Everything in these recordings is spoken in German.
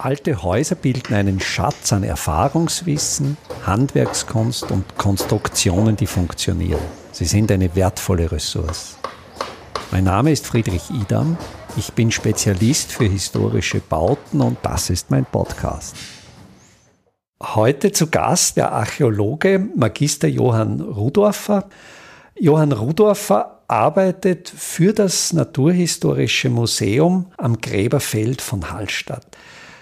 Alte Häuser bilden einen Schatz an Erfahrungswissen, Handwerkskunst und Konstruktionen, die funktionieren. Sie sind eine wertvolle Ressource. Mein Name ist Friedrich Idam. Ich bin Spezialist für historische Bauten und das ist mein Podcast. Heute zu Gast der Archäologe Magister Johann Rudorfer. Johann Rudorfer arbeitet für das Naturhistorische Museum am Gräberfeld von Hallstatt.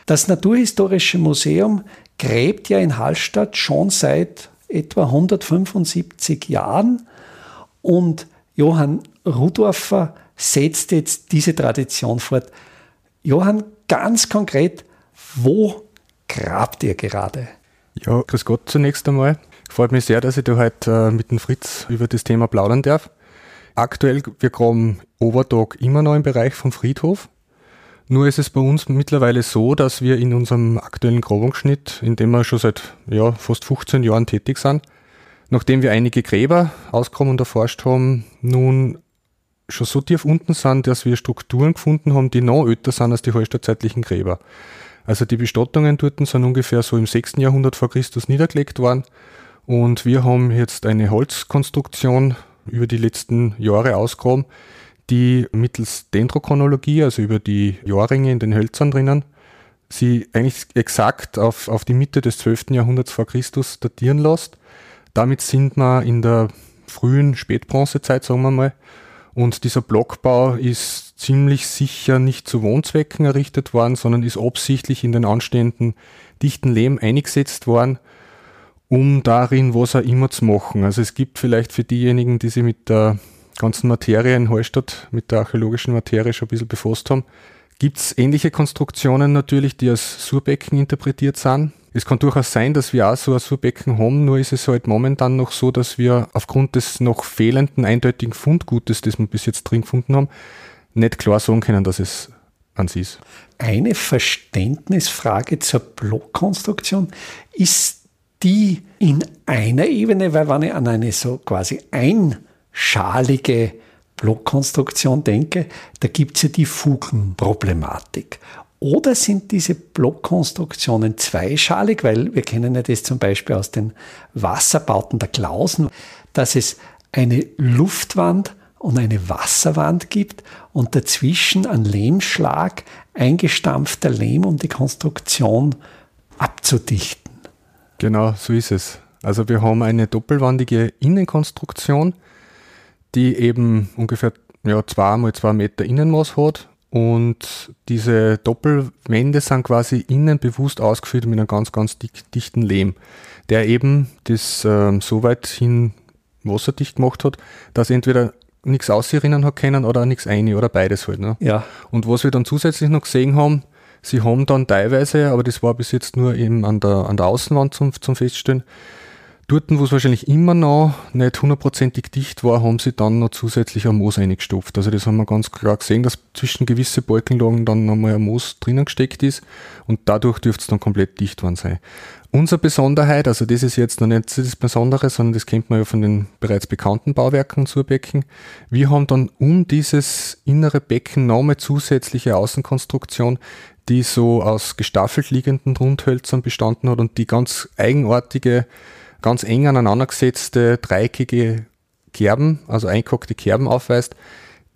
Das Naturhistorische Museum gräbt ja in Hallstatt schon seit etwa 175 Jahren und Johann Rudorfer setzt jetzt diese Tradition fort. Johann, ganz konkret, wo grabt ihr gerade? Ja, grüß Gott zunächst einmal. Freut mich sehr, dass ich da heute äh, mit dem Fritz über das Thema plaudern darf. Aktuell, wir graben Overtag immer noch im Bereich vom Friedhof. Nur ist es bei uns mittlerweile so, dass wir in unserem aktuellen Grabungsschnitt, in dem wir schon seit ja, fast 15 Jahren tätig sind, nachdem wir einige Gräber ausgekommen und erforscht haben, nun schon so tief unten sind, dass wir Strukturen gefunden haben, die noch älter sind als die hallstattzeitlichen Gräber. Also die Bestattungen dort sind ungefähr so im 6. Jahrhundert vor Christus niedergelegt worden und wir haben jetzt eine Holzkonstruktion über die letzten Jahre ausgegraben, die mittels Dendrochronologie, also über die Jahrringe in den Hölzern drinnen, sie eigentlich exakt auf, auf die Mitte des 12. Jahrhunderts vor Christus datieren lässt. Damit sind wir in der frühen Spätbronzezeit, sagen wir mal. Und dieser Blockbau ist ziemlich sicher nicht zu Wohnzwecken errichtet worden, sondern ist absichtlich in den anstehenden dichten Lehm eingesetzt worden, um darin was auch immer zu machen. Also es gibt vielleicht für diejenigen, die sich mit der ganzen Materie in Hallstatt mit der archäologischen Materie schon ein bisschen befasst haben, gibt es ähnliche Konstruktionen natürlich, die als Surbecken interpretiert sind. Es kann durchaus sein, dass wir auch so ein Surbecken haben, nur ist es halt momentan noch so, dass wir aufgrund des noch fehlenden eindeutigen Fundgutes, das wir bis jetzt drin gefunden haben, nicht klar sagen können, dass es an sie ist. Eine Verständnisfrage zur Blockkonstruktion. Ist die in einer Ebene, weil wenn ich an eine so quasi ein schalige Blockkonstruktion denke, da gibt es ja die Fugenproblematik. Oder sind diese Blockkonstruktionen zweischalig, weil wir kennen ja das zum Beispiel aus den Wasserbauten der Klausen, dass es eine Luftwand und eine Wasserwand gibt und dazwischen ein Lehmschlag, eingestampfter Lehm, um die Konstruktion abzudichten. Genau, so ist es. Also wir haben eine doppelwandige Innenkonstruktion, die eben ungefähr ja, zwei mal zwei Meter Innenmaß hat und diese Doppelwände sind quasi innen bewusst ausgeführt mit einem ganz, ganz dick, dichten Lehm, der eben das ähm, so weit hin wasserdicht gemacht hat, dass entweder nichts ausrinnen hat können oder nichts ein oder beides halt. Ne? Ja. Und was wir dann zusätzlich noch gesehen haben, sie haben dann teilweise, aber das war bis jetzt nur eben an der, an der Außenwand zum, zum Feststellen, Dort, wo es wahrscheinlich immer noch nicht hundertprozentig dicht war, haben sie dann noch zusätzlich ein Moos eingestopft. Also das haben wir ganz klar gesehen, dass zwischen gewisse Balkenlagen dann nochmal ein Moos drinnen gesteckt ist und dadurch dürfte es dann komplett dicht worden sein. Unsere Besonderheit, also das ist jetzt noch nicht das Besondere, sondern das kennt man ja von den bereits bekannten Bauwerken zur Becken. Wir haben dann um dieses innere Becken nochmal zusätzliche Außenkonstruktion, die so aus gestaffelt liegenden Rundhölzern bestanden hat und die ganz eigenartige ganz eng aneinandergesetzte dreieckige Kerben, also eingehackte Kerben aufweist,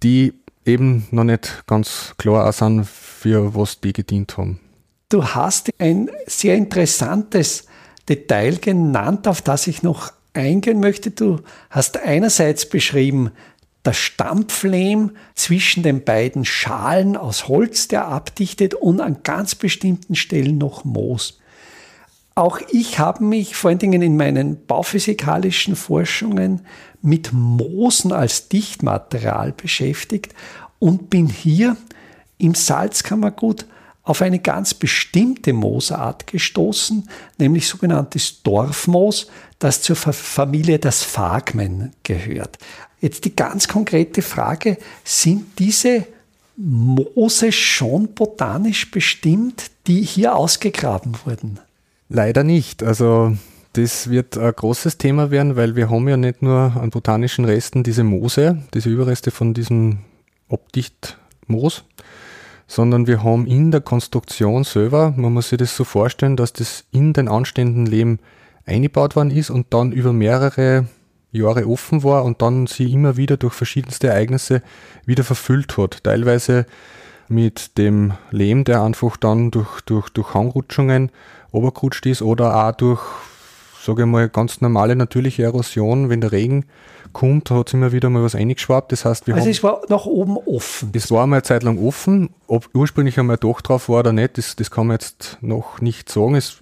die eben noch nicht ganz klar sind, für was die gedient haben. Du hast ein sehr interessantes Detail genannt, auf das ich noch eingehen möchte. Du hast einerseits beschrieben, der Stampflehm zwischen den beiden Schalen aus Holz, der abdichtet und an ganz bestimmten Stellen noch Moos. Auch ich habe mich vor allen Dingen in meinen bauphysikalischen Forschungen mit Moosen als Dichtmaterial beschäftigt und bin hier im Salzkammergut auf eine ganz bestimmte Moosart gestoßen, nämlich sogenanntes Dorfmoos, das zur Familie des Phagmen gehört. Jetzt die ganz konkrete Frage, sind diese Moose schon botanisch bestimmt, die hier ausgegraben wurden? Leider nicht. Also das wird ein großes Thema werden, weil wir haben ja nicht nur an botanischen Resten diese Moose, diese Überreste von diesem Obdichtmoos, sondern wir haben in der Konstruktion selber, man muss sich das so vorstellen, dass das in den anstehenden Lehm eingebaut worden ist und dann über mehrere Jahre offen war und dann sie immer wieder durch verschiedenste Ereignisse wieder verfüllt hat. Teilweise mit dem Lehm, der einfach dann durch, durch, durch Hangrutschungen obergerutscht ist oder auch durch, sage ich mal, ganz normale natürliche Erosion, wenn der Regen kommt, hat es immer wieder mal was eingeschwappt. Das heißt, wir also haben, es war nach oben offen. Es war mal eine Zeit lang offen. Ob ursprünglich einmal doch drauf war oder nicht, das, das kann man jetzt noch nicht sagen. Es,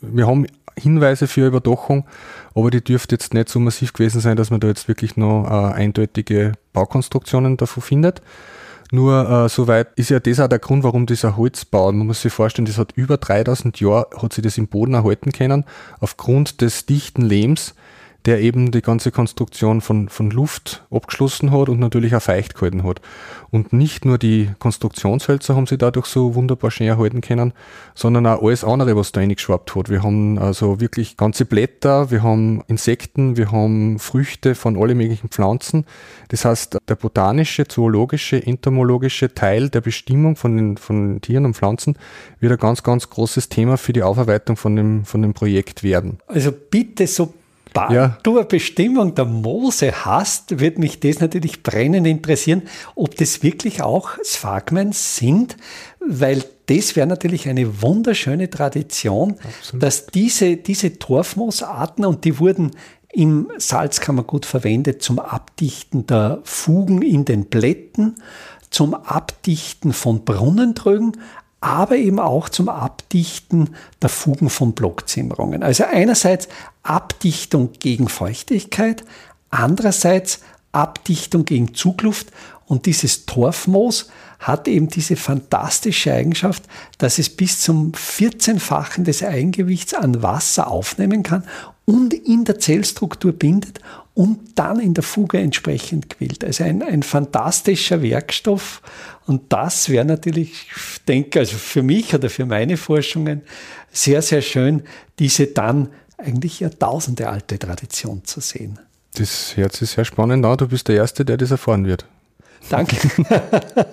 wir haben Hinweise für Überdachung, aber die dürfte jetzt nicht so massiv gewesen sein, dass man da jetzt wirklich noch äh, eindeutige Baukonstruktionen davon findet. Nur äh, soweit ist ja das auch der Grund, warum dieser Holzbau, man muss sich vorstellen, das hat über 3000 Jahre, hat sich das im Boden erhalten können, aufgrund des dichten Lehms, der eben die ganze Konstruktion von, von Luft abgeschlossen hat und natürlich auch feucht gehalten hat. Und nicht nur die Konstruktionshölzer haben sie dadurch so wunderbar schön erhalten können, sondern auch alles andere, was da reingeschwappt hat. Wir haben also wirklich ganze Blätter, wir haben Insekten, wir haben Früchte von alle möglichen Pflanzen. Das heißt, der botanische, zoologische, entomologische Teil der Bestimmung von den, von Tieren und Pflanzen wird ein ganz, ganz großes Thema für die Aufarbeitung von dem, von dem Projekt werden. Also bitte so Sobald ja. du eine Bestimmung der Mose hast, wird mich das natürlich brennend interessieren, ob das wirklich auch Sphagmens sind, weil das wäre natürlich eine wunderschöne Tradition, Absolut. dass diese, diese Torfmoosarten, und die wurden im Salzkammergut verwendet zum Abdichten der Fugen in den Blättern, zum Abdichten von Brunnentrögen, aber eben auch zum Abdichten der Fugen von Blockzimmerungen. Also einerseits Abdichtung gegen Feuchtigkeit, andererseits Abdichtung gegen Zugluft und dieses Torfmoos hat eben diese fantastische Eigenschaft, dass es bis zum 14-fachen des Eigengewichts an Wasser aufnehmen kann und in der Zellstruktur bindet und dann in der Fuge entsprechend quillt. Also ein, ein fantastischer Werkstoff und das wäre natürlich, ich denke, also für mich oder für meine Forschungen sehr, sehr schön, diese dann eigentlich Jahrtausende alte Tradition zu sehen. Das hört sich sehr spannend an. Du bist der Erste, der das erfahren wird. Danke.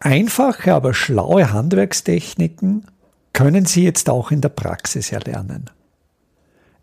Einfache, aber schlaue Handwerkstechniken können Sie jetzt auch in der Praxis erlernen.